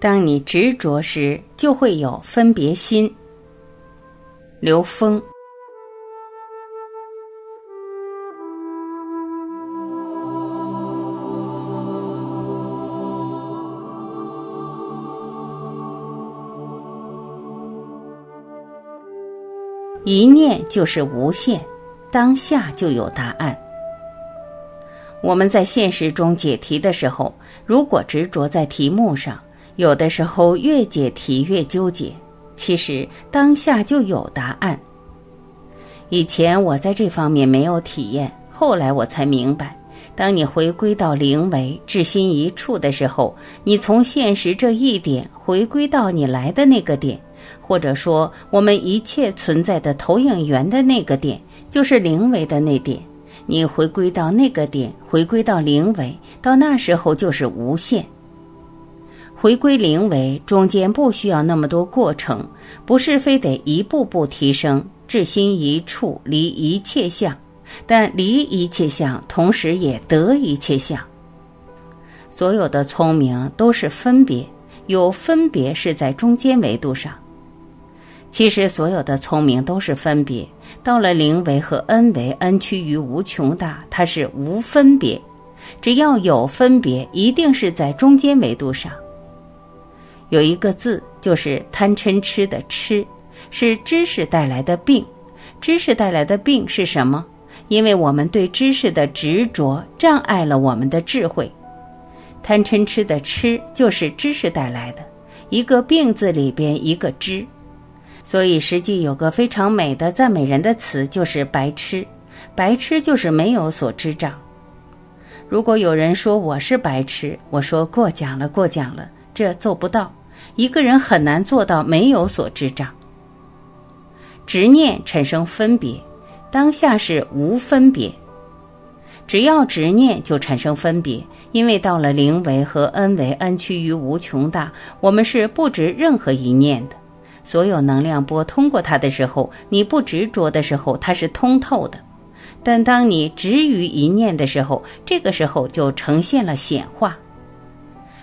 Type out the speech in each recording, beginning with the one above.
当你执着时，就会有分别心。刘峰。一念就是无限，当下就有答案。我们在现实中解题的时候，如果执着在题目上，有的时候越解题越纠结。其实当下就有答案。以前我在这方面没有体验，后来我才明白，当你回归到灵维、至心一处的时候，你从现实这一点回归到你来的那个点。或者说，我们一切存在的投影源的那个点，就是灵维的那点。你回归到那个点，回归到灵维，到那时候就是无限。回归零维，中间不需要那么多过程，不是非得一步步提升，至心一处，离一切相，但离一切相，同时也得一切相。所有的聪明都是分别，有分别是在中间维度上。其实所有的聪明都是分别，到了零维和 n 维，n 趋于无穷大，它是无分别。只要有分别，一定是在中间维度上。有一个字就是贪嗔痴的痴，是知识带来的病。知识带来的病是什么？因为我们对知识的执着障碍了我们的智慧。贪嗔痴的痴就是知识带来的，一个病字里边一个知。所以，实际有个非常美的赞美人的词，就是“白痴”。白痴就是没有所知障。如果有人说我是白痴，我说过奖了，过奖了，这做不到。一个人很难做到没有所知障。执念产生分别，当下是无分别。只要执念就产生分别，因为到了灵维和 n 维，n 趋于无穷大，我们是不执任何一念的。所有能量波通过它的时候，你不执着的时候，它是通透的；但当你执于一念的时候，这个时候就呈现了显化。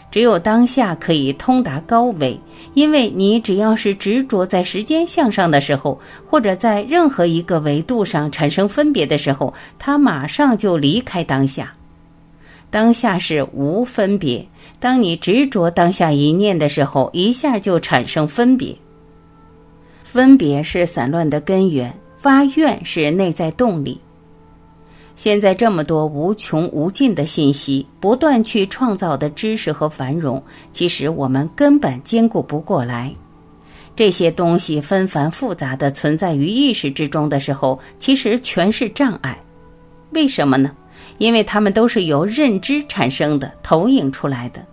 只有当下可以通达高维，因为你只要是执着在时间向上的时候，或者在任何一个维度上产生分别的时候，它马上就离开当下。当下是无分别，当你执着当下一念的时候，一下就产生分别。分别是散乱的根源，发愿是内在动力。现在这么多无穷无尽的信息，不断去创造的知识和繁荣，其实我们根本兼顾不过来。这些东西纷繁复杂的存在于意识之中的时候，其实全是障碍。为什么呢？因为它们都是由认知产生的，投影出来的。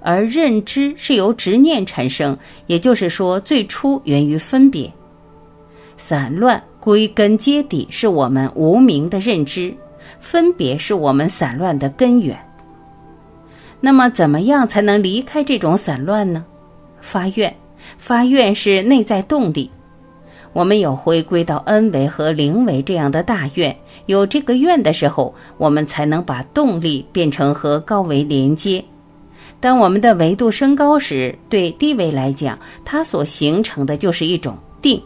而认知是由执念产生，也就是说，最初源于分别。散乱归根结底是我们无名的认知，分别是我们散乱的根源。那么，怎么样才能离开这种散乱呢？发愿，发愿是内在动力。我们有回归到 n 维和零维这样的大愿，有这个愿的时候，我们才能把动力变成和高维连接。当我们的维度升高时，对低维来讲，它所形成的就是一种定。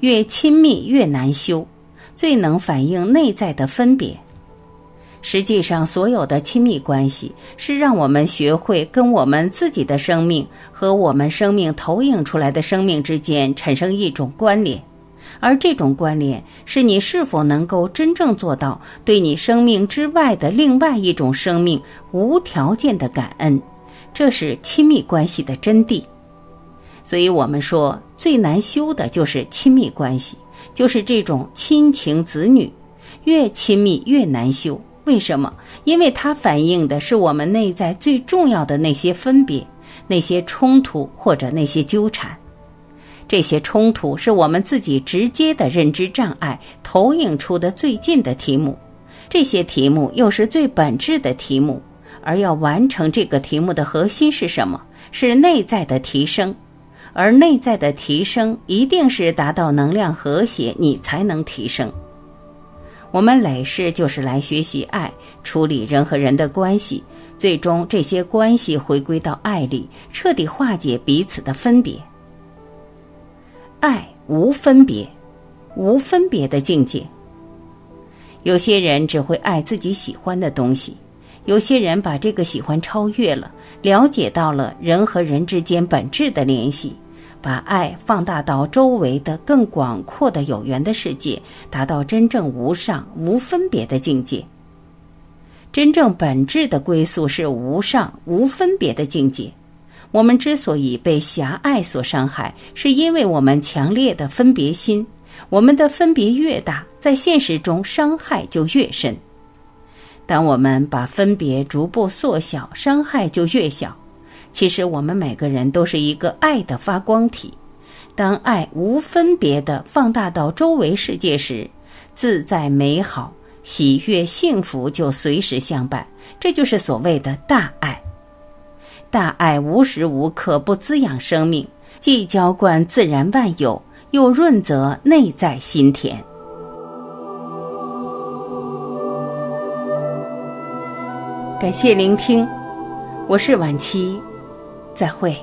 越亲密越难修，最能反映内在的分别。实际上，所有的亲密关系是让我们学会跟我们自己的生命和我们生命投影出来的生命之间产生一种关联。而这种关联是你是否能够真正做到对你生命之外的另外一种生命无条件的感恩，这是亲密关系的真谛。所以，我们说最难修的就是亲密关系，就是这种亲情子女，越亲密越难修。为什么？因为它反映的是我们内在最重要的那些分别、那些冲突或者那些纠缠。这些冲突是我们自己直接的认知障碍投影出的最近的题目，这些题目又是最本质的题目，而要完成这个题目的核心是什么？是内在的提升，而内在的提升一定是达到能量和谐，你才能提升。我们累世就是来学习爱，处理人和人的关系，最终这些关系回归到爱里，彻底化解彼此的分别。爱无分别，无分别的境界。有些人只会爱自己喜欢的东西，有些人把这个喜欢超越了，了解到了人和人之间本质的联系，把爱放大到周围的更广阔的有缘的世界，达到真正无上无分别的境界。真正本质的归宿是无上无分别的境界。我们之所以被狭隘所伤害，是因为我们强烈的分别心。我们的分别越大，在现实中伤害就越深。当我们把分别逐步缩小，伤害就越小。其实我们每个人都是一个爱的发光体。当爱无分别的放大到周围世界时，自在美好、喜悦、幸福就随时相伴。这就是所谓的大爱。大爱无时无刻不滋养生命，既浇灌自然万有。又润泽内在心田。感谢聆听，我是晚期，再会。